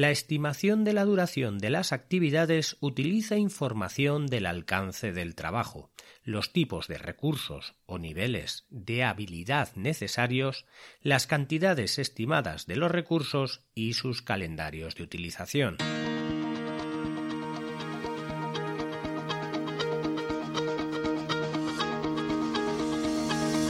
La estimación de la duración de las actividades utiliza información del alcance del trabajo, los tipos de recursos o niveles de habilidad necesarios, las cantidades estimadas de los recursos y sus calendarios de utilización.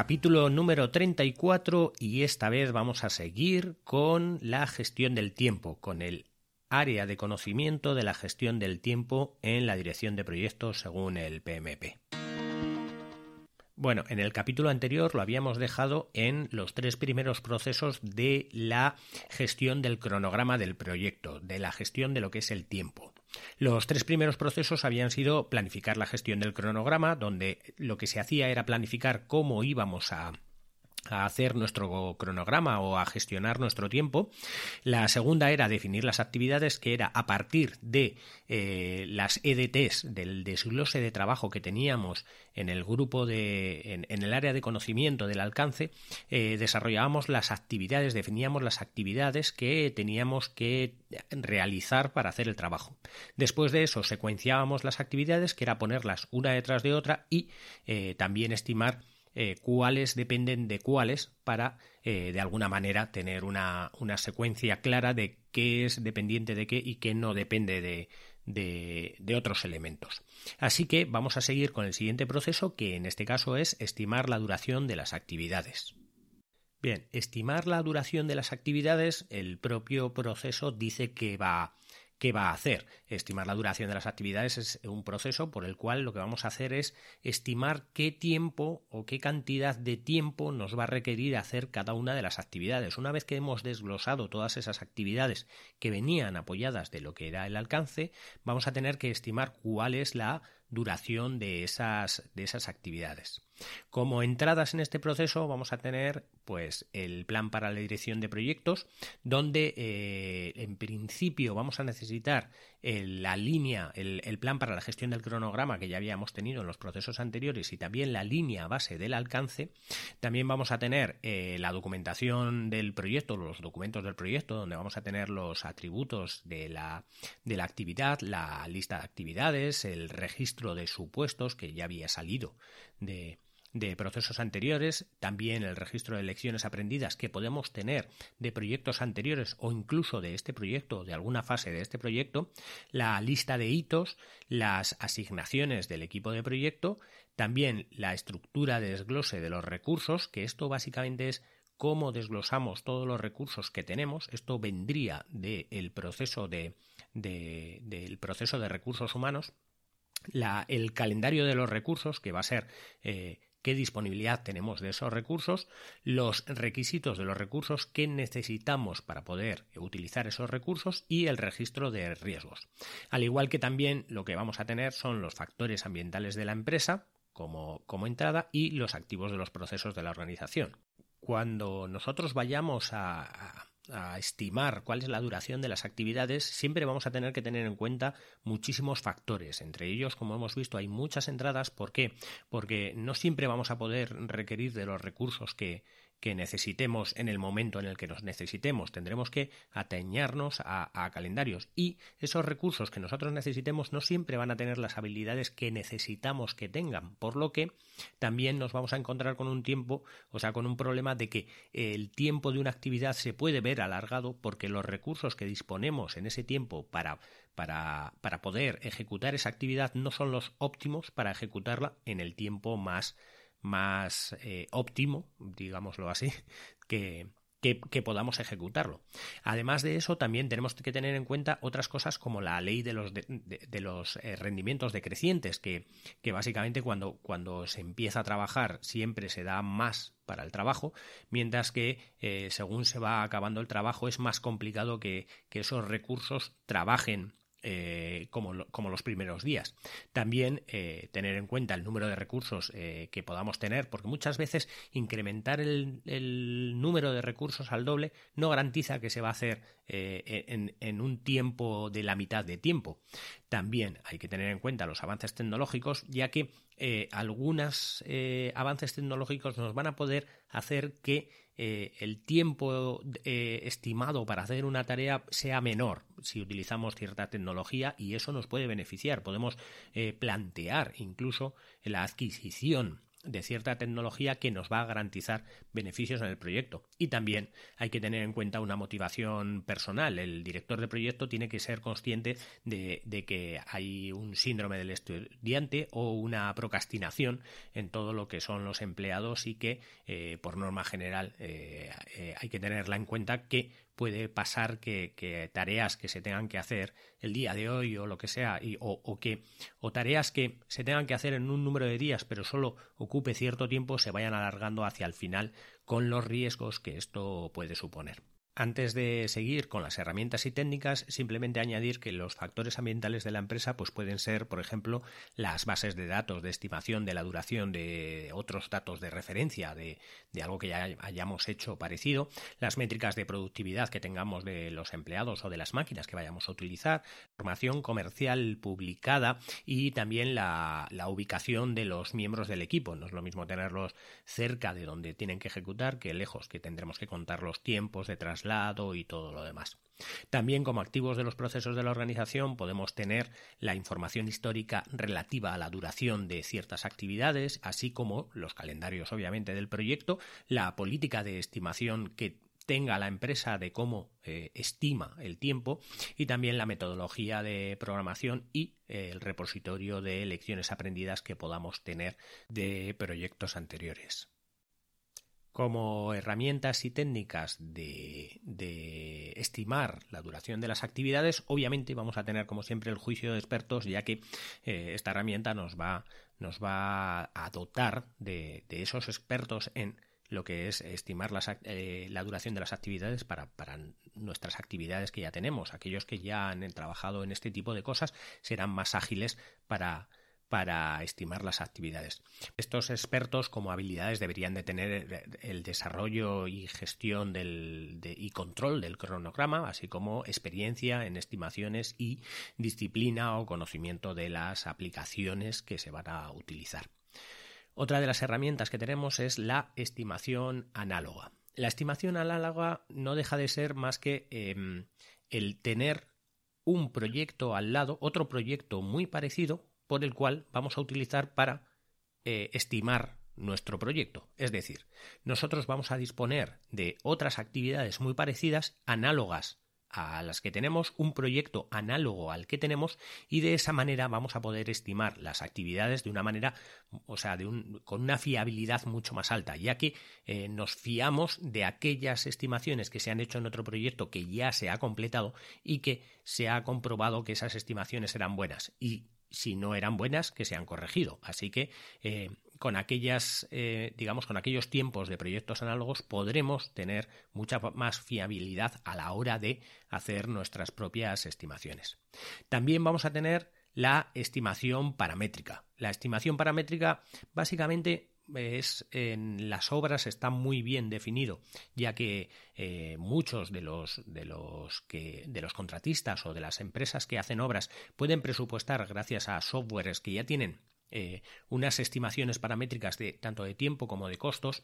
Capítulo número 34 y esta vez vamos a seguir con la gestión del tiempo, con el área de conocimiento de la gestión del tiempo en la dirección de proyectos según el PMP. Bueno, en el capítulo anterior lo habíamos dejado en los tres primeros procesos de la gestión del cronograma del proyecto, de la gestión de lo que es el tiempo. Los tres primeros procesos habían sido planificar la gestión del cronograma, donde lo que se hacía era planificar cómo íbamos a a hacer nuestro cronograma o a gestionar nuestro tiempo. La segunda era definir las actividades, que era a partir de eh, las EDTs, del desglose de trabajo que teníamos en el grupo de, en, el área de conocimiento del alcance, eh, desarrollábamos las actividades, definíamos las actividades que teníamos que realizar para hacer el trabajo. Después de eso, secuenciábamos las actividades, que era ponerlas una detrás de otra y eh, también estimar eh, cuáles dependen de cuáles para eh, de alguna manera tener una, secuencia clara de qué es dependiente de qué y qué no depende de, de, otros elementos. Así que vamos a seguir con el siguiente proceso que en este caso es estimar la duración de las actividades. Bien, estimar la duración de las actividades, el propio proceso dice que va ¿Qué va a hacer? Estimar la duración de las actividades es un proceso por el cual lo que vamos a hacer es estimar qué tiempo o qué cantidad de tiempo nos va a requerir hacer cada una de las actividades. Una vez que hemos desglosado todas esas actividades que venían apoyadas de lo que era el alcance, vamos a tener que estimar cuál es la duración de esas, de esas actividades. Como entradas en este proceso vamos a tener pues el plan para la dirección de proyectos donde eh, en principio vamos a necesitar la línea, el, plan para la gestión del cronograma que ya habíamos tenido en los procesos anteriores y también la línea base del alcance. También vamos a tener eh, la documentación del proyecto, los documentos del proyecto, donde vamos a tener los atributos de la, de la actividad, la lista de actividades, el registro de supuestos que ya había salido de, de procesos anteriores, también el registro de lecciones aprendidas que podemos tener de proyectos anteriores o incluso de este proyecto, de alguna fase de este proyecto, la lista de hitos, las asignaciones del equipo de proyecto, también la estructura de desglose de los recursos, que esto básicamente es cómo desglosamos todos los recursos que tenemos. Esto vendría del proceso de, del proceso de recursos humanos. La, el calendario de los recursos, que va a ser eh, qué disponibilidad tenemos de esos recursos, los requisitos de los recursos que necesitamos para poder utilizar esos recursos y el registro de riesgos. Al igual que también lo que vamos a tener son los factores ambientales de la empresa como, como entrada y los activos de los procesos de la organización. Cuando nosotros vayamos a a estimar cuál es la duración de las actividades, siempre vamos a tener que tener en cuenta muchísimos factores. Entre ellos, como hemos visto, hay muchas entradas. ¿Por qué? Porque no siempre vamos a poder requerir de los recursos que, que necesitemos en el momento en el que nos necesitemos. Tendremos que atañarnos a, calendarios y esos recursos que nosotros necesitemos no siempre van a tener las habilidades que necesitamos que tengan, por lo que también nos vamos a encontrar con un tiempo, o sea, con un problema de que el tiempo de una actividad se puede ver alargado porque los recursos que disponemos en ese tiempo para para, para poder ejecutar esa actividad no son los óptimos para ejecutarla en el tiempo más, más eh, óptimo, digámoslo así, que, que, podamos ejecutarlo. Además de eso, también tenemos que tener en cuenta otras cosas como la ley de los, de, los eh, rendimientos decrecientes, que, que básicamente cuando, cuando se empieza a trabajar siempre se da más para el trabajo, mientras que eh, según se va acabando el trabajo es más complicado que, que esos recursos trabajen eh, como, los primeros días. También eh, tener en cuenta el número de recursos eh, que podamos tener, porque muchas veces incrementar el, número de recursos al doble no garantiza que se va a hacer en, en, un tiempo de la mitad de tiempo. También hay que tener en cuenta los avances tecnológicos, ya que algunos avances tecnológicos nos van a poder hacer que eh, el tiempo eh, estimado para hacer una tarea sea menor si utilizamos cierta tecnología y eso nos puede beneficiar. Podemos eh, plantear incluso la adquisición de cierta tecnología que nos va a garantizar beneficios en el proyecto. Y también hay que tener en cuenta una motivación personal. El director de proyecto tiene que ser consciente de, que hay un síndrome del estudiante o una procrastinación en todo lo que son los empleados y que, eh, por norma general, eh, eh, hay que tenerla en cuenta que puede pasar que, tareas que se tengan que hacer el día de hoy o lo que sea, y, o, que, o tareas que se tengan que hacer en un número de días, pero solo ocupe cierto tiempo, se vayan alargando hacia el final con los riesgos que esto puede suponer. Antes de seguir con las herramientas y técnicas, simplemente añadir que los factores ambientales de la empresa pues pueden ser, por ejemplo, las bases de datos de estimación de la duración de otros datos de referencia de, algo que ya hayamos hecho parecido, las métricas de productividad que tengamos de los empleados o de las máquinas que vayamos a utilizar, información comercial publicada y también la, la ubicación de los miembros del equipo. No es lo mismo tenerlos cerca de donde tienen que ejecutar que lejos, que tendremos que contar los tiempos de traslado y todo lo demás. También como activos de los procesos de la organización podemos tener la información histórica relativa a la duración de ciertas actividades, así como los calendarios obviamente del proyecto, la política de estimación que tenga la empresa de cómo eh, estima el tiempo y también la metodología de programación y eh, el repositorio de lecciones aprendidas que podamos tener de proyectos anteriores como herramientas y técnicas de, estimar la duración de las actividades, obviamente vamos a tener como siempre el juicio de expertos, ya que eh, esta herramienta nos va, nos va a dotar de, esos expertos en lo que es estimar eh, la duración de las actividades para, para, nuestras actividades que ya tenemos. Aquellos que ya han trabajado en este tipo de cosas serán más ágiles para, para estimar las actividades. Estos expertos como habilidades deberían de tener el desarrollo y gestión del, y control del cronograma, así como experiencia en estimaciones y disciplina o conocimiento de las aplicaciones que se van a utilizar. Otra de las herramientas que tenemos es la estimación análoga. La estimación análoga no deja de ser más que em, el tener un proyecto al lado, otro proyecto muy parecido, por el cual vamos a utilizar para eh, estimar nuestro proyecto. Es decir, nosotros vamos a disponer de otras actividades muy parecidas, análogas a las que tenemos, un proyecto análogo al que tenemos y de esa manera vamos a poder estimar las actividades de una manera, o sea, de un, con una fiabilidad mucho más alta, ya que eh, nos fiamos de aquellas estimaciones que se han hecho en otro proyecto que ya se ha completado y que se ha comprobado que esas estimaciones eran buenas y si no eran buenas, que se han corregido. Así que eh, con aquellas, eh, digamos, con aquellos tiempos de proyectos análogos podremos tener mucha más fiabilidad a la hora de hacer nuestras propias estimaciones. También vamos a tener la estimación paramétrica. La estimación paramétrica básicamente es en las obras está muy bien definido, ya que eh, muchos de los de los que de los contratistas o de las empresas que hacen obras pueden presupuestar gracias a softwares que ya tienen eh, unas estimaciones paramétricas de tanto de tiempo como de costos.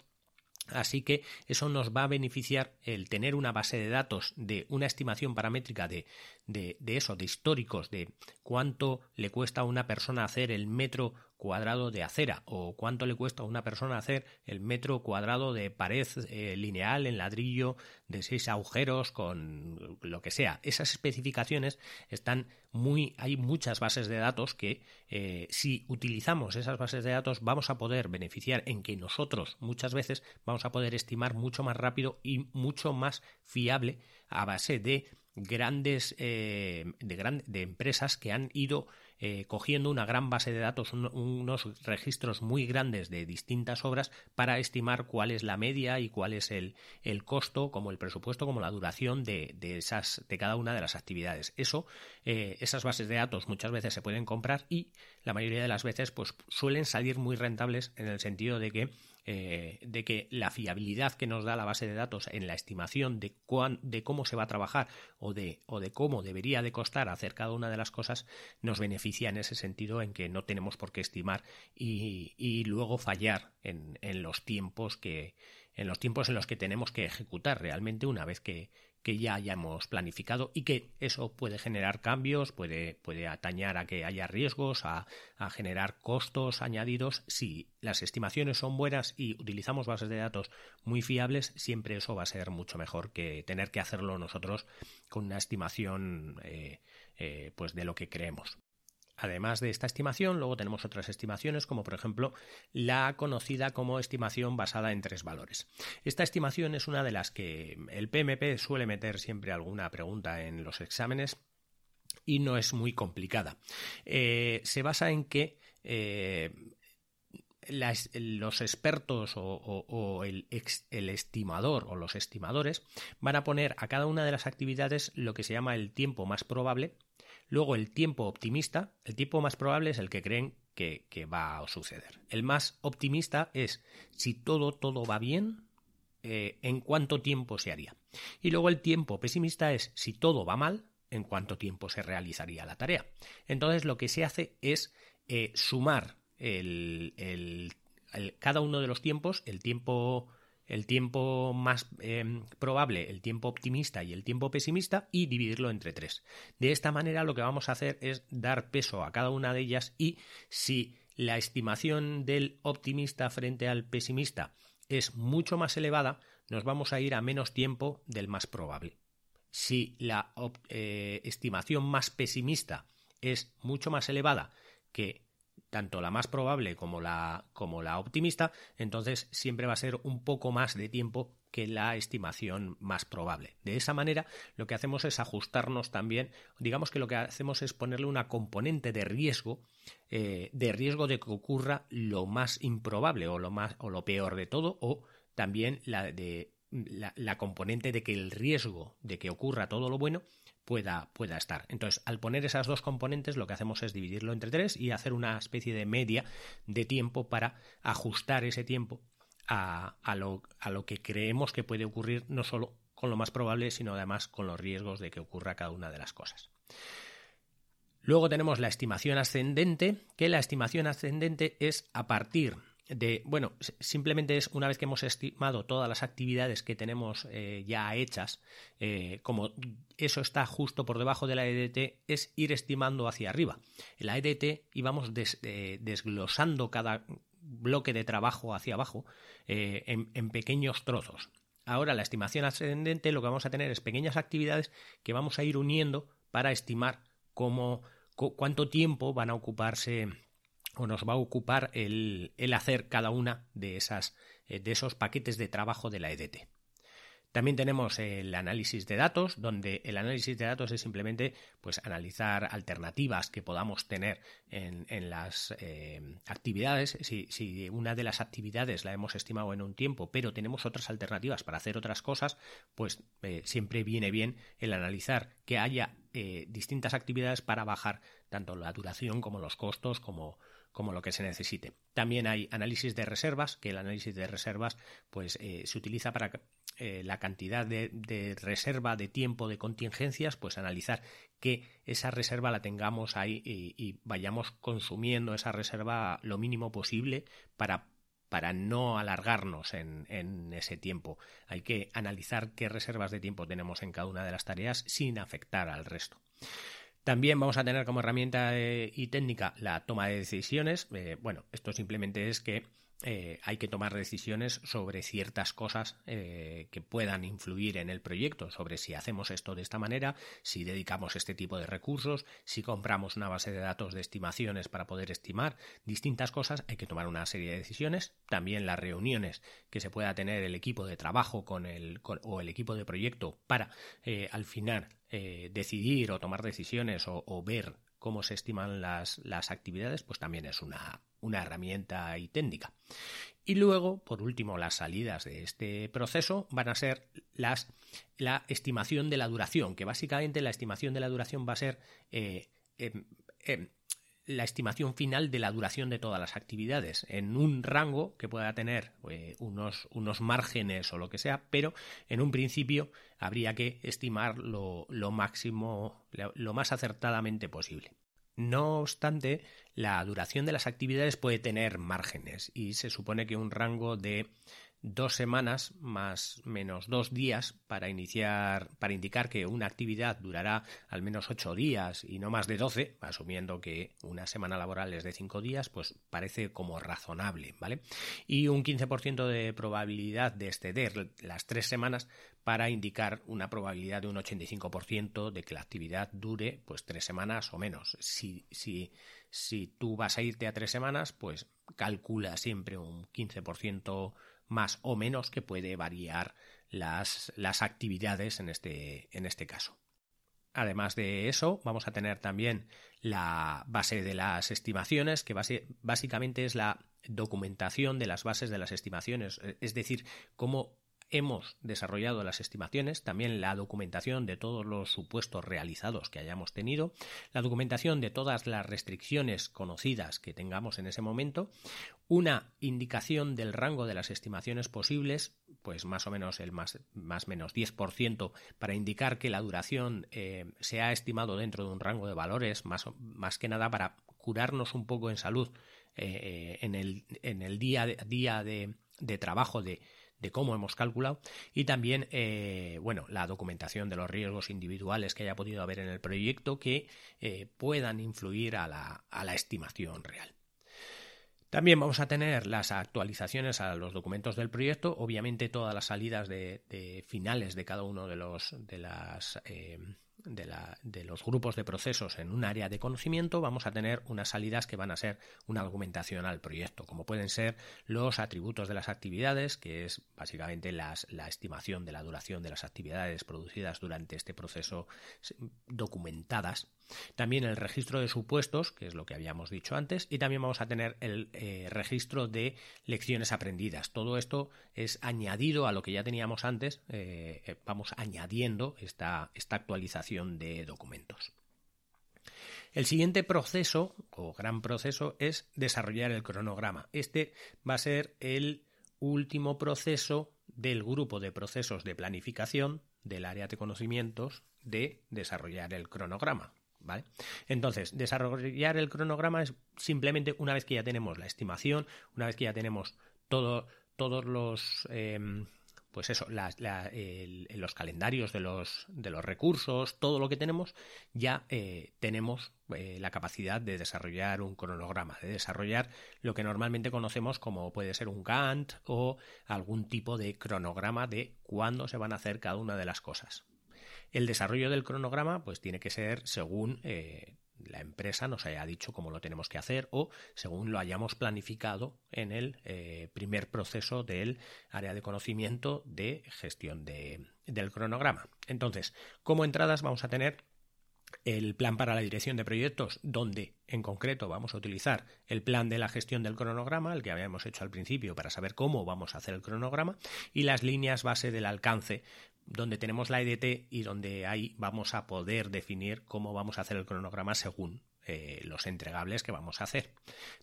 Así que eso nos va a beneficiar el tener una base de datos de una estimación paramétrica de, de, eso, de históricos, de cuánto le cuesta a una persona hacer el metro cuadrado de acera o cuánto le cuesta a una persona hacer el metro cuadrado de pared eh, lineal en ladrillo de seis agujeros con lo que sea. Esas especificaciones están muy, hay muchas bases de datos que eh, si utilizamos esas bases de datos vamos a poder beneficiar en que nosotros muchas veces vamos a poder estimar mucho más rápido y mucho más fiable a base de grandes eh, de, de empresas que han ido eh, cogiendo una gran base de datos, unos registros muy grandes de distintas obras para estimar cuál es la media y cuál es el, el costo, como el presupuesto, como la duración de, de, esas, de cada una de las actividades. Eso, eh, esas bases de datos muchas veces se pueden comprar y la mayoría de las veces pues, suelen salir muy rentables en el sentido de que eh, de que la fiabilidad que nos da la base de datos en la estimación de, de cómo se va a trabajar o de, o de cómo debería de costar hacer cada una de las cosas nos beneficia en ese sentido en que no tenemos por qué estimar y, luego fallar en, los tiempos que en los tiempos en los que tenemos que ejecutar realmente una vez que, ya hayamos planificado y que eso puede generar cambios, puede, puede atañar a que haya riesgos, a, a, generar costos añadidos. Si las estimaciones son buenas y utilizamos bases de datos muy fiables, siempre eso va a ser mucho mejor que tener que hacerlo nosotros con una estimación eh, eh, pues de lo que creemos. Además de esta estimación, luego tenemos otras estimaciones, como por ejemplo la conocida como estimación basada en tres valores. Esta estimación es una de las que el PMP suele meter siempre alguna pregunta en los exámenes y no es muy complicada. Eh, se basa en que eh, los expertos o, el, el, estimador o los estimadores van a poner a cada una de las actividades lo que se llama el tiempo más probable Luego el tiempo optimista, el tiempo más probable es el que creen que, va a suceder. El más optimista es si todo, todo va bien, eh, en cuánto tiempo se haría. Y luego el tiempo pesimista es si todo va mal, en cuánto tiempo se realizaría la tarea. Entonces lo que se hace es eh, sumar cada uno de los tiempos, el tiempo el tiempo más em, probable, el tiempo optimista y el tiempo pesimista y dividirlo entre tres. De esta manera lo que vamos a hacer es dar peso a cada una de ellas y si la estimación del optimista frente al pesimista es mucho más elevada, nos vamos a ir a menos tiempo del más probable. Si la eh, estimación más pesimista es mucho más elevada que tanto la más probable como la, como la optimista, entonces siempre va a ser un poco más de tiempo que la estimación más probable. De esa manera, lo que hacemos es ajustarnos también, digamos que lo que hacemos es ponerle una componente de riesgo, eh, de riesgo de que ocurra lo más improbable o lo más o lo peor de todo, o también la de la, la componente de que el riesgo de que ocurra todo lo bueno pueda, pueda estar. Entonces, al poner esas dos componentes, lo que hacemos es dividirlo entre tres y hacer una especie de media de tiempo para ajustar ese tiempo a, lo, a lo que creemos que puede ocurrir, no solo con lo más probable, sino además con los riesgos de que ocurra cada una de las cosas. Luego tenemos la estimación ascendente, que la estimación ascendente es a partir de, bueno, simplemente es una vez que hemos estimado todas las actividades que tenemos eh, ya hechas, eh, como eso está justo por debajo de la EDT, es ir estimando hacia arriba. En la EDT íbamos eh, desglosando cada bloque de trabajo hacia abajo en, en pequeños trozos. Ahora la estimación ascendente lo que vamos a tener es pequeñas actividades que vamos a ir uniendo para estimar cómo, cuánto tiempo van a ocuparse o nos va a ocupar el, el hacer cada una de, esas, eh, de esos paquetes de trabajo de la EDT. También tenemos el análisis de datos, donde el análisis de datos es simplemente pues, analizar alternativas que podamos tener en, en las eh, actividades. Si, si, una de las actividades la hemos estimado en un tiempo, pero tenemos otras alternativas para hacer otras cosas, pues eh, siempre viene bien el analizar que haya distintas actividades para bajar tanto la duración como los costos, como, como lo que se necesite. También hay análisis de reservas, que el análisis de reservas pues, eh, se utiliza para eh, la cantidad de, reserva de tiempo de contingencias, pues analizar que esa reserva la tengamos ahí y, vayamos consumiendo esa reserva lo mínimo posible para para no alargarnos en, en, ese tiempo. Hay que analizar qué reservas de tiempo tenemos en cada una de las tareas sin afectar al resto. También vamos a tener como herramienta eh, y técnica la toma de decisiones. Eh, bueno, esto simplemente es que eh, hay que tomar decisiones sobre ciertas cosas eh, que puedan influir en el proyecto, sobre si hacemos esto de esta manera, si dedicamos este tipo de recursos, si compramos una base de datos de estimaciones para poder estimar distintas cosas, hay que tomar una serie de decisiones. También las reuniones que se pueda tener el equipo de trabajo con el, o el equipo de proyecto para eh, al final decidir o tomar decisiones o, ver cómo se estiman las, las actividades, pues también es una, una herramienta y técnica. Y luego, por último, las salidas de este proceso van a ser las, la estimación de la duración, que básicamente la estimación de la duración va a ser eh, em, em, la estimación final de la duración de todas las actividades en un rango que pueda tener eh, unos, unos, márgenes o lo que sea, pero en un principio habría que estimar lo, lo máximo, lo más acertadamente posible. No obstante, la duración de las actividades puede tener márgenes y se supone que un rango de dos semanas más menos dos días para iniciar, para indicar que una actividad durará al menos ocho días y no más de doce, asumiendo que una semana laboral es de cinco días, pues parece como razonable, ¿vale? Y un 15% de probabilidad de exceder las tres semanas para indicar una probabilidad de un 85% de que la actividad dure pues tres semanas o menos. Si, si, si tú vas a irte a tres semanas, pues calcula siempre un 15% más o menos que puede variar las, las actividades en este, en este caso. Además de eso, vamos a tener también la base de las estimaciones, que básicamente es la documentación de las bases de las estimaciones, es decir, cómo hemos desarrollado las estimaciones, también la documentación de todos los supuestos realizados que hayamos tenido, la documentación de todas las restricciones conocidas que tengamos en ese momento, una indicación del rango de las estimaciones posibles, pues más o menos el más, más menos 10% para indicar que la duración eh, se ha estimado dentro de un rango de valores, más, más que nada para curarnos un poco en salud eh, eh, en, el, en el día, día de, de trabajo de de cómo hemos calculado y también eh, bueno la documentación de los riesgos individuales que haya podido haber en el proyecto que eh, puedan influir a la, a la estimación real. También vamos a tener las actualizaciones a los documentos del proyecto, obviamente todas las salidas de, finales de cada uno de los de las eh, de, los grupos de procesos en un área de conocimiento, vamos a tener unas salidas que van a ser una argumentación al proyecto, como pueden ser los atributos de las actividades, que es básicamente la estimación de la duración de las actividades producidas durante este proceso documentadas. También el registro de supuestos, que es lo que habíamos dicho antes, y también vamos a tener el eh, registro de lecciones aprendidas. Todo esto es añadido a lo que ya teníamos antes, eh, eh, vamos añadiendo esta, esta actualización de documentos. El siguiente proceso, o gran proceso, es desarrollar el cronograma. Este va a ser el último proceso del grupo de procesos de planificación del área de conocimientos de desarrollar el cronograma. ¿Vale? Entonces, desarrollar el cronograma es simplemente una vez que ya tenemos la estimación, una vez que ya tenemos todo, todos los em, pues eso, los calendarios de los, de los recursos, todo lo que tenemos, ya eh, tenemos eh, la capacidad de desarrollar un cronograma, de desarrollar lo que normalmente conocemos como puede ser un Gantt o algún tipo de cronograma de cuándo se van a hacer cada una de las cosas. El desarrollo del cronograma pues tiene que ser según eh, la empresa nos haya dicho cómo lo tenemos que hacer o según lo hayamos planificado en el eh, primer proceso del área de conocimiento de gestión del cronograma. Entonces, como entradas vamos a tener el plan para la dirección de proyectos, donde en concreto vamos a utilizar el plan de la gestión del cronograma, el que habíamos hecho al principio para saber cómo vamos a hacer el cronograma, y las líneas base del alcance, donde tenemos la EDT y donde ahí vamos a poder definir cómo vamos a hacer el cronograma según eh, los entregables que vamos a hacer.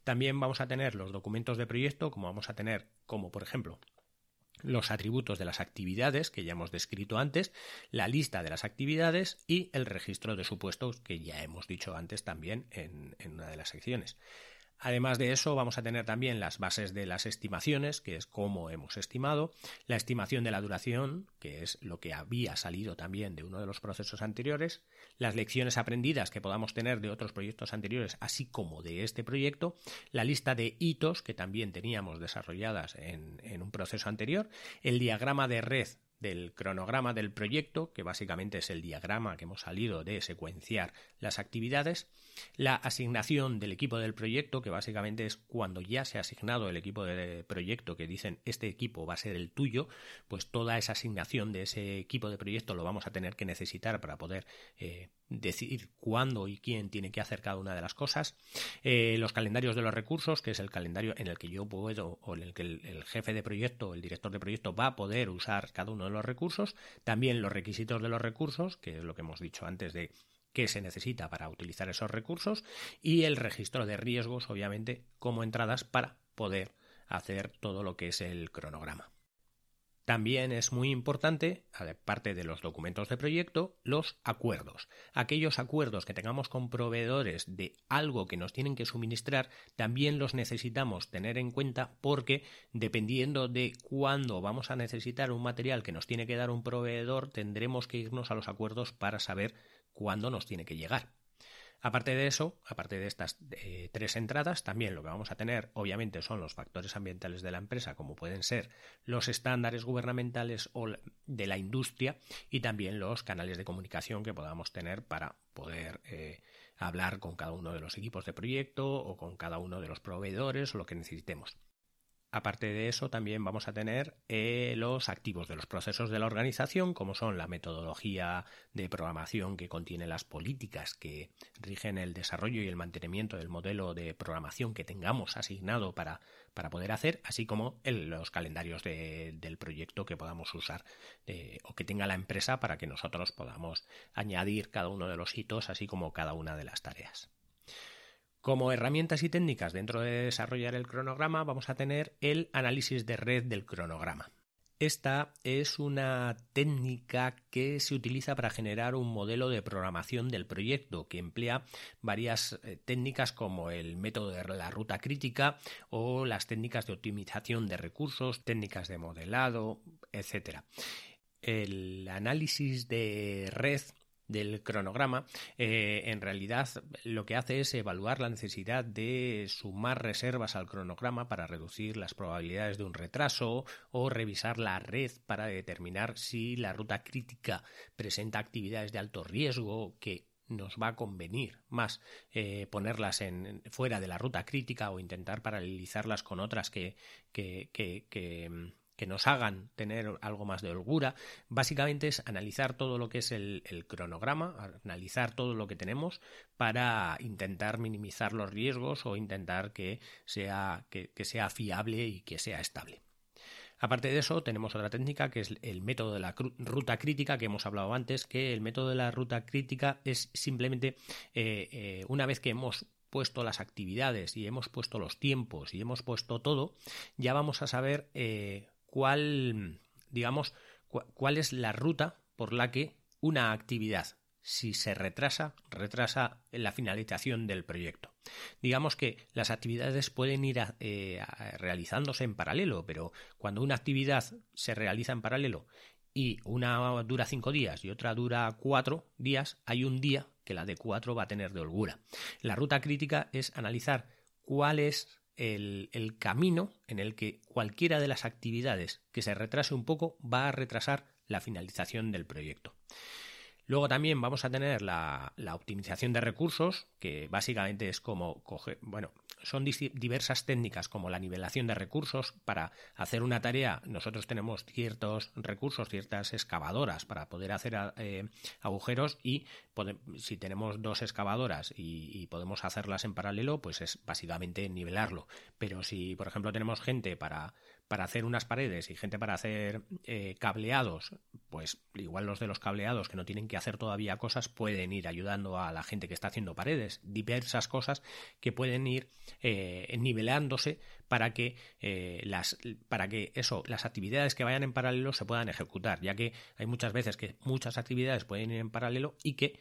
También vamos a tener los documentos de proyecto, como vamos a tener, como por ejemplo, los atributos de las actividades que ya hemos descrito antes, la lista de las actividades y el registro de supuestos que ya hemos dicho antes también en, en una de las secciones. Además de eso, vamos a tener también las bases de las estimaciones, que es cómo hemos estimado, la estimación de la duración, que es lo que había salido también de uno de los procesos anteriores, las lecciones aprendidas que podamos tener de otros proyectos anteriores, así como de este proyecto, la lista de hitos que también teníamos desarrolladas en, un proceso anterior, el diagrama de red del cronograma del proyecto, que básicamente es el diagrama que hemos salido de secuenciar las actividades, la asignación del equipo del proyecto, que básicamente es cuando ya se ha asignado el equipo de proyecto, que dicen este equipo va a ser el tuyo, pues toda esa asignación de ese equipo de proyecto lo vamos a tener que necesitar para poder eh, decir cuándo y quién tiene que hacer cada una de las cosas. Eh, los calendarios de los recursos, que es el calendario en el que yo puedo o en el que el, jefe de proyecto, el director de proyecto va a poder usar cada uno de los recursos. También los requisitos de los recursos, que es lo que hemos dicho antes de qué se necesita para utilizar esos recursos y el registro de riesgos, obviamente, como entradas para poder hacer todo lo que es el cronograma. También es muy importante, aparte de los documentos de proyecto, los acuerdos. Aquellos acuerdos que tengamos con proveedores de algo que nos tienen que suministrar, también los necesitamos tener en cuenta porque dependiendo de cuándo vamos a necesitar un material que nos tiene que dar un proveedor, tendremos que irnos a los acuerdos para saber cuándo nos tiene que llegar. Aparte de eso, aparte de estas eh, tres entradas, también lo que vamos a tener, obviamente, son los factores ambientales de la empresa, como pueden ser los estándares gubernamentales o de la industria, y también los canales de comunicación que podamos tener para poder eh, hablar con cada uno de los equipos de proyecto o con cada uno de los proveedores o lo que necesitemos. Aparte de eso, también vamos a tener eh, los activos de los procesos de la organización, como son la metodología de programación que contiene las políticas que rigen el desarrollo y el mantenimiento del modelo de programación que tengamos asignado para, para poder hacer, así como los calendarios del proyecto que podamos usar eh, o que tenga la empresa para que nosotros podamos añadir cada uno de los hitos, así como cada una de las tareas. Como herramientas y técnicas dentro de desarrollar el cronograma vamos a tener el análisis de red del cronograma. Esta es una técnica que se utiliza para generar un modelo de programación del proyecto que emplea varias eh, técnicas como el método de la ruta crítica o las técnicas de optimización de recursos, técnicas de modelado, etc. El análisis de red del cronograma, eh, en realidad lo que hace es evaluar la necesidad de sumar reservas al cronograma para reducir las probabilidades de un retraso o revisar la red para determinar si la ruta crítica presenta actividades de alto riesgo que nos va a convenir más eh, ponerlas en, fuera de la ruta crítica o intentar paralelizarlas con otras que, que nos hagan tener algo más de holgura, básicamente es analizar todo lo que es el, cronograma, analizar todo lo que tenemos para intentar minimizar los riesgos o intentar que sea, que, sea fiable y que sea estable. Aparte de eso, tenemos otra técnica que es el método de la ruta crítica que hemos hablado antes, que el método de la ruta crítica es simplemente eh, eh, una vez que hemos puesto las actividades y hemos puesto los tiempos y hemos puesto todo, ya vamos a saber eh, cuál, digamos, cuál es la ruta por la que una actividad, si se retrasa, retrasa la finalización del proyecto. Digamos que las actividades pueden ir eh, realizándose en paralelo, pero cuando una actividad se realiza en paralelo y una dura cinco días y otra dura cuatro días, hay un día que la de cuatro va a tener de holgura. La ruta crítica es analizar cuál es el, camino en el que cualquiera de las actividades que se retrase un poco va a retrasar la finalización del proyecto. Luego también vamos a tener la, la, optimización de recursos, que básicamente es como coger, bueno, son diversas técnicas como la nivelación de recursos. Para hacer una tarea, nosotros tenemos ciertos recursos, ciertas excavadoras para poder hacer eh, agujeros y si tenemos dos excavadoras y, podemos hacerlas en paralelo, pues es básicamente nivelarlo. Pero si, por ejemplo, tenemos gente para, para hacer unas paredes y gente para hacer eh, cableados, pues igual los de los cableados que no tienen que hacer todavía cosas pueden ir ayudando a la gente que está haciendo paredes, diversas cosas que pueden ir eh, nivelándose para que eh, las para que eso las actividades que vayan en paralelo se puedan ejecutar, ya que hay muchas veces que muchas actividades pueden ir en paralelo y que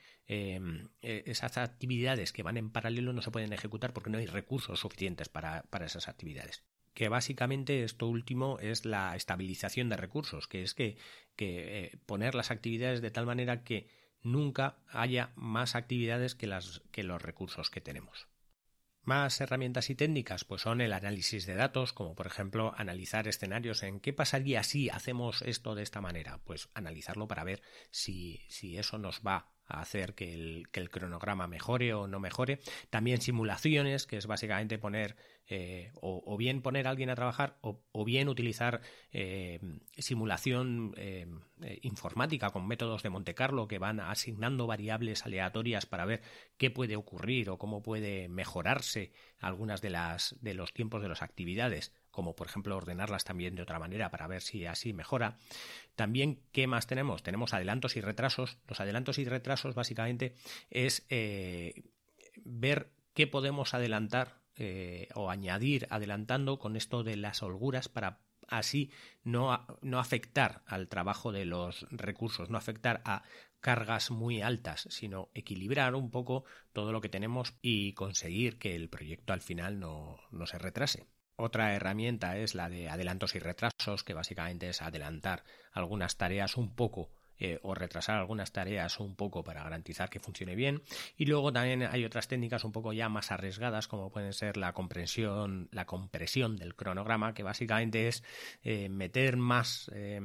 esas actividades que van en paralelo no se pueden ejecutar porque no hay recursos suficientes para esas actividades. Que básicamente esto último es la estabilización de recursos, que es que, eh, poner las actividades de tal manera que nunca haya más actividades que, que los recursos que tenemos. Más herramientas y técnicas, pues son el análisis de datos, como por ejemplo analizar escenarios en qué pasaría si hacemos esto de esta manera, pues analizarlo para ver si, si eso nos va a hacer que el, que el, cronograma mejore o no mejore. También simulaciones, que es básicamente poner eh, o, bien poner a alguien a trabajar o, bien utilizar eh, simulación eh, informática con métodos de Monte Carlo que van asignando variables aleatorias para ver qué puede ocurrir o cómo puede mejorarse algunas de las de los tiempos de las actividades como por ejemplo ordenarlas también de otra manera para ver si así mejora. También, ¿qué más tenemos? Tenemos adelantos y retrasos. Los adelantos y retrasos básicamente es ver qué podemos adelantar eh, o añadir adelantando con esto de las holguras para así no, no afectar al trabajo de los recursos, no afectar a cargas muy altas, sino equilibrar un poco todo lo que tenemos y conseguir que el proyecto al final no, no se retrase. Otra herramienta es la de adelantos y retrasos, que básicamente es adelantar algunas tareas un poco eh, o retrasar algunas tareas un poco para garantizar que funcione bien. Y luego también hay otras técnicas un poco ya más arriesgadas, como pueden ser la compresión, la compresión del cronograma, que básicamente es eh, meter más eh,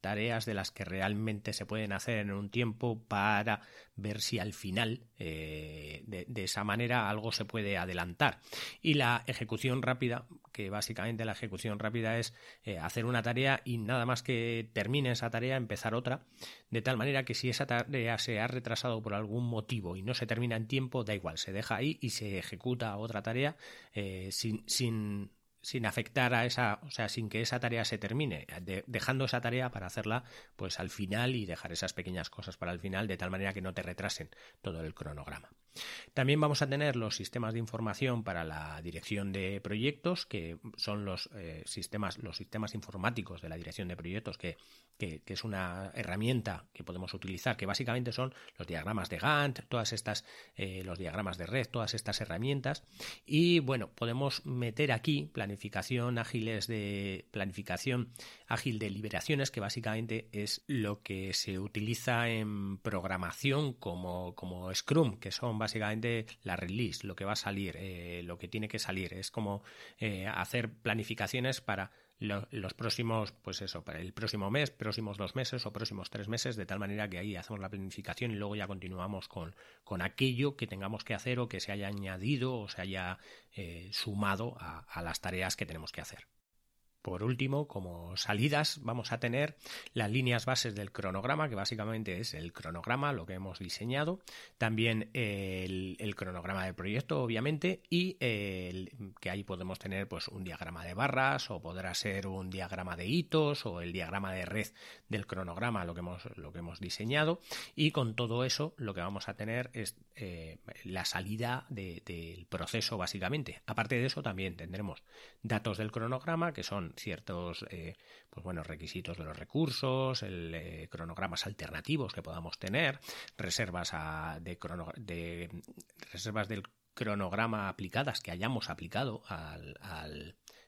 tareas de las que realmente se pueden hacer en un tiempo para ver si al final de, de, esa manera algo se puede adelantar. Y la ejecución rápida, que básicamente la ejecución rápida es hacer una tarea y nada más que termine esa tarea empezar otra de tal manera que si esa tarea se ha retrasado por algún motivo y no se termina en tiempo, da igual, se deja ahí y se ejecuta otra tarea eh, sin, sin, sin afectar a esa, o sea, sin que esa tarea se termine, dejando esa tarea para hacerla pues al final y dejar esas pequeñas cosas para el final de tal manera que no te retrasen todo el cronograma. También vamos a tener los sistemas de información para la dirección de proyectos, que son los eh, sistemas, los sistemas informáticos de la dirección de proyectos, que, es una herramienta que podemos utilizar, que básicamente son los diagramas de Gantt, todas estas, eh, los diagramas de red, todas estas herramientas. Y bueno, podemos meter aquí planificación ágiles de planificación ágil de liberaciones, que básicamente es lo que se utiliza en programación como, como Scrum, que son básicamente la release, lo que va a salir, eh, lo que tiene que salir. Es como eh, hacer planificaciones para los próximos, pues eso, para el próximo mes, próximos dos meses o próximos tres meses, de tal manera que ahí hacemos la planificación y luego ya continuamos con, con aquello que tengamos que hacer o que se haya añadido o se haya eh, sumado a las tareas que tenemos que hacer. Por último, como salidas, vamos a tener las líneas bases del cronograma, que básicamente es el cronograma, lo que hemos diseñado, también el, cronograma del proyecto, obviamente, y que ahí podemos tener pues un diagrama de barras, o podrá ser un diagrama de hitos, o el diagrama de red del cronograma, lo que hemos, lo que hemos diseñado, y con todo eso lo que vamos a tener es eh, la salida del proceso, básicamente. Aparte de eso, también tendremos datos del cronograma, que son ciertos eh, pues requisitos de los recursos, el, eh, cronogramas alternativos que podamos tener, reservas de, de, reservas del cronograma aplicadas que hayamos aplicado al,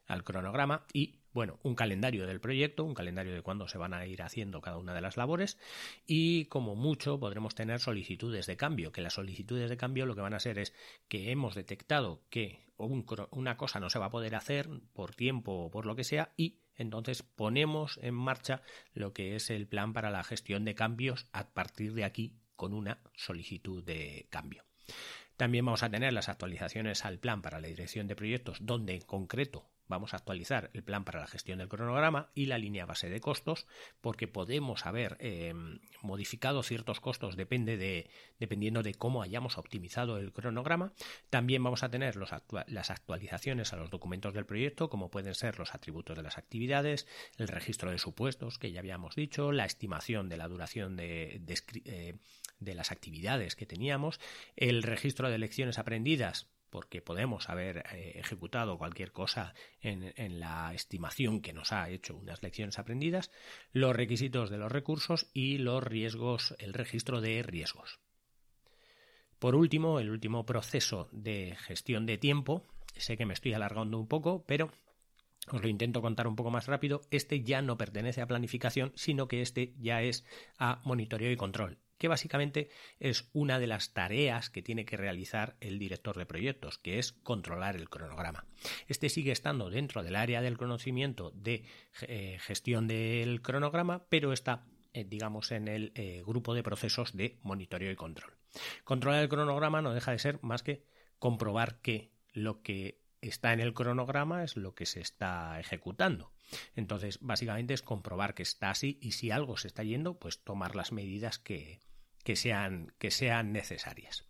al, cronograma y bueno, un calendario del proyecto, un calendario de cuándo se van a ir haciendo cada una de las labores y como mucho podremos tener solicitudes de cambio, que las solicitudes de cambio lo que van a ser es que hemos detectado que una cosa no se va a poder hacer por tiempo o por lo que sea y entonces ponemos en marcha lo que es el plan para la gestión de cambios a partir de aquí con una solicitud de cambio. También vamos a tener las actualizaciones al plan para la dirección de proyectos, donde en concreto vamos a actualizar el plan para la gestión del cronograma y la línea base de costos, porque podemos haber eh, modificado ciertos costos depende de, dependiendo de cómo hayamos optimizado el cronograma. También vamos a tener las actualizaciones a los documentos del proyecto, como pueden ser los atributos de las actividades, el registro de supuestos, que ya habíamos dicho, la estimación de la duración de, de eh, las actividades que teníamos, el registro de lecciones aprendidas, porque podemos haber eh, ejecutado cualquier cosa en, la estimación que nos ha hecho unas lecciones aprendidas, los requisitos de los recursos y los riesgos, el registro de riesgos. Por último, el último proceso de gestión de tiempo, sé que me estoy alargando un poco, pero os lo intento contar un poco más rápido, este ya no pertenece a planificación, sino que este ya es a monitoreo y control que básicamente es una de las tareas que tiene que realizar el director de proyectos, que es controlar el cronograma. Este sigue estando dentro del área del conocimiento de eh, gestión del cronograma, pero está eh, digamos, en el eh, grupo de procesos de monitoreo y control. Controlar el cronograma no deja de ser más que comprobar que lo que está en el cronograma es lo que se está ejecutando. Entonces, básicamente es comprobar que está así y si algo se está yendo, pues tomar las medidas que, que sean, que sean necesarias.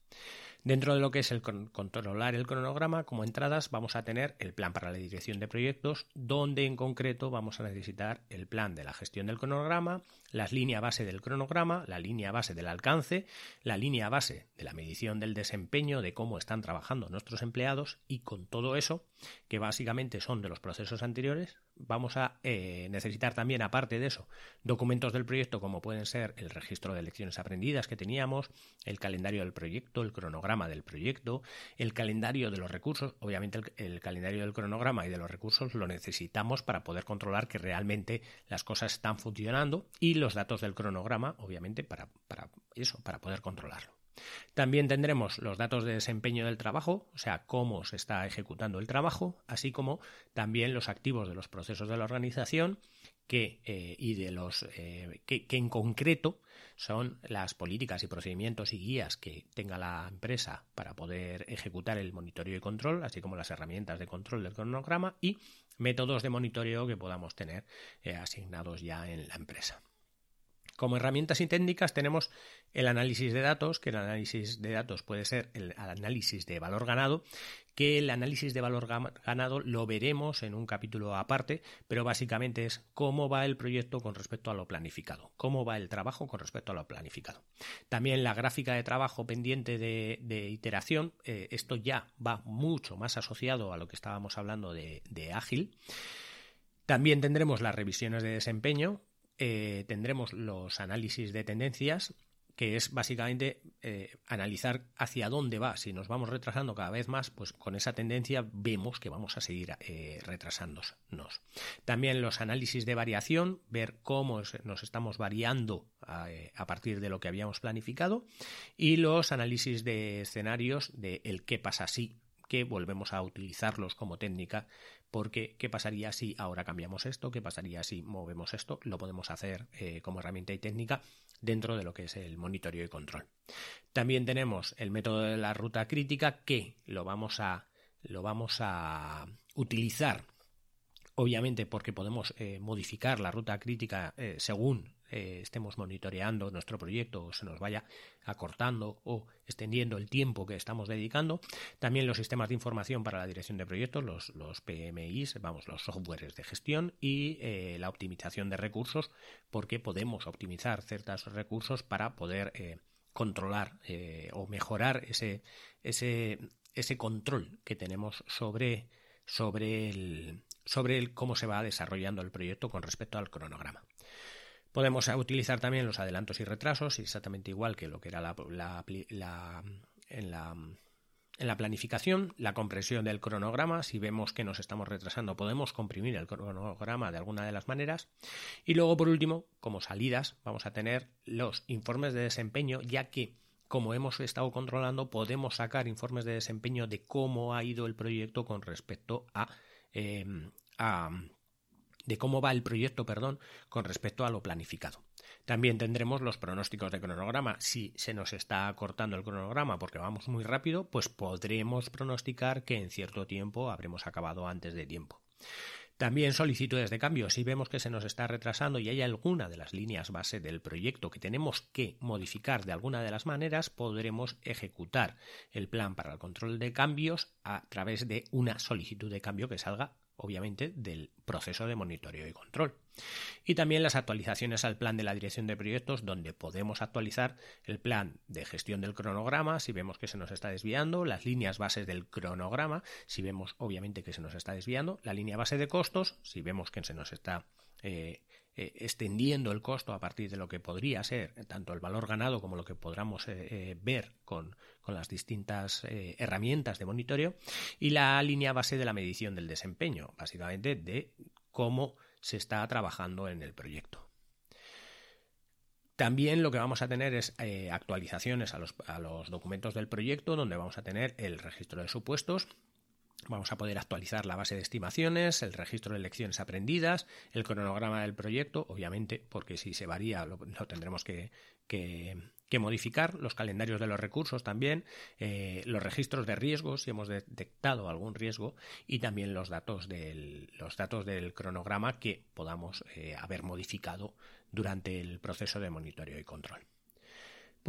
Dentro de lo que es el controlar el cronograma, como entradas vamos a tener el plan para la dirección de proyectos, donde en concreto vamos a necesitar el plan de la gestión del cronograma, la línea base del cronograma, la línea base del alcance, la línea base de la medición del desempeño, de cómo están trabajando nuestros empleados y con todo eso, que básicamente son de los procesos anteriores, vamos a eh, necesitar también, aparte de eso, documentos del proyecto como pueden ser el registro de lecciones aprendidas que teníamos, el calendario del proyecto, el cronograma del proyecto, el calendario de los recursos. Obviamente el, calendario del cronograma y de los recursos lo necesitamos para poder controlar que realmente las cosas están funcionando y los datos del cronograma, obviamente, para, para eso, para poder controlarlo. También tendremos los datos de desempeño del trabajo, o sea, cómo se está ejecutando el trabajo, así como también los activos de los procesos de la organización que, eh, y de los eh, que, en concreto son las políticas y procedimientos y guías que tenga la empresa para poder ejecutar el monitoreo y control, así como las herramientas de control del cronograma y métodos de monitoreo que podamos tener eh, asignados ya en la empresa. Como herramientas y técnicas tenemos el análisis de datos, que el análisis de datos puede ser el análisis de valor ganado, que el análisis de valor ganado lo veremos en un capítulo aparte, pero básicamente es cómo va el proyecto con respecto a lo planificado, cómo va el trabajo con respecto a lo planificado. También la gráfica de trabajo pendiente de, iteración, eh, esto ya va mucho más asociado a lo que estábamos hablando de ágil. También tendremos las revisiones de desempeño, eh, tendremos los análisis de tendencias, que es básicamente eh, analizar hacia dónde va. Si nos vamos retrasando cada vez más, pues con esa tendencia vemos que vamos a seguir eh, retrasándonos. También los análisis de variación, ver cómo nos estamos variando a, partir de lo que habíamos planificado. Y los análisis de escenarios de el qué pasa si que volvemos a utilizarlos como técnica porque ¿qué pasaría si ahora cambiamos esto? ¿Qué pasaría si movemos esto? Lo podemos hacer eh, como herramienta y técnica dentro de lo que es el monitoreo y control. También tenemos el método de la ruta crítica que lo vamos a, lo vamos a utilizar obviamente porque podemos eh, modificar la ruta crítica eh, según eh, estemos monitoreando nuestro proyecto o se nos vaya acortando o extendiendo el tiempo que estamos dedicando. También los sistemas de información para la dirección de proyectos, los, PMIs, vamos, los softwares de gestión y eh, la optimización de recursos, porque podemos optimizar ciertos recursos para poder eh, controlar o mejorar ese, ese, ese control que tenemos sobre, sobre el sobre cómo se va desarrollando el proyecto con respecto al cronograma. Podemos utilizar también los adelantos y retrasos, exactamente igual que lo que era la, en, la, planificación, la compresión del cronograma. Si vemos que nos estamos retrasando, podemos comprimir el cronograma de alguna de las maneras. Y luego, por último, como salidas, vamos a tener los informes de desempeño, ya que como hemos estado controlando, podemos sacar informes de desempeño de cómo ha ido el proyecto con respecto a, eh, a de cómo va el proyecto, perdón, con respecto a lo planificado. También tendremos los pronósticos de cronograma. Si se nos está cortando el cronograma porque vamos muy rápido, pues podremos pronosticar que en cierto tiempo habremos acabado antes de tiempo. También solicitudes de cambio. Si vemos que se nos está retrasando y hay alguna de las líneas base del proyecto que tenemos que modificar de alguna de las maneras, podremos ejecutar el plan para el control de cambios a través de una solicitud de cambio que salga obviamente, del proceso de monitoreo y control. Y también las actualizaciones al plan de la dirección de proyectos, donde podemos actualizar el plan de gestión del cronograma, si vemos que se nos está desviando, las líneas bases del cronograma, si vemos obviamente que se nos está desviando, la línea base de costos, si vemos que se nos está eh, eh, extendiendo el costo a partir de lo que podría ser tanto el valor ganado como lo que podamos eh, ver con, con, las distintas herramientas de monitoreo y la línea base de la medición del desempeño, básicamente de cómo se está trabajando en el proyecto. También lo que vamos a tener es actualizaciones a los, a los documentos del proyecto, donde vamos a tener el registro de supuestos, Vamos a poder actualizar la base de estimaciones, el registro de lecciones aprendidas, el cronograma del proyecto, obviamente, porque si se varía lo, tendremos que, modificar, los calendarios de los recursos también, eh, los registros de riesgos, si hemos detectado algún riesgo, y también los datos del, los datos del cronograma que podamos eh, haber modificado durante el proceso de monitoreo y control.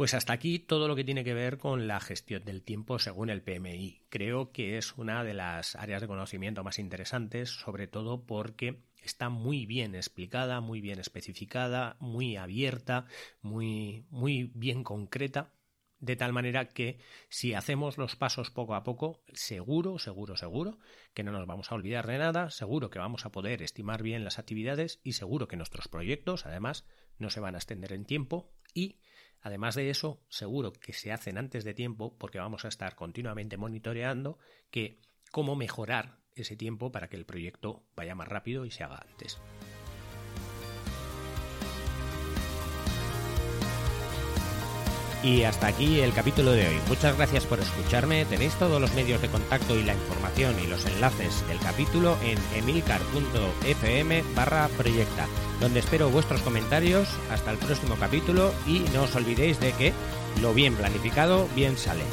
Pues hasta aquí todo lo que tiene que ver con la gestión del tiempo según el PMI. Creo que es una de las áreas de conocimiento más interesantes, sobre todo porque está muy bien explicada, muy bien especificada, muy abierta, muy, muy bien concreta, de tal manera que si hacemos los pasos poco a poco, seguro, seguro, seguro que no nos vamos a olvidar de nada, seguro que vamos a poder estimar bien las actividades y seguro que nuestros proyectos, además, no se van a extender en tiempo y Además de eso, seguro que se hacen antes de tiempo porque vamos a estar continuamente monitoreando que cómo mejorar ese tiempo para que el proyecto vaya más rápido y se haga antes. Y hasta aquí el capítulo de hoy. Muchas gracias por escucharme. Tenéis todos los medios de contacto y la información y los enlaces del capítulo en emilcar.fm barra proyecta, donde espero vuestros comentarios. Hasta el próximo capítulo y no os olvidéis de que lo bien planificado bien sale.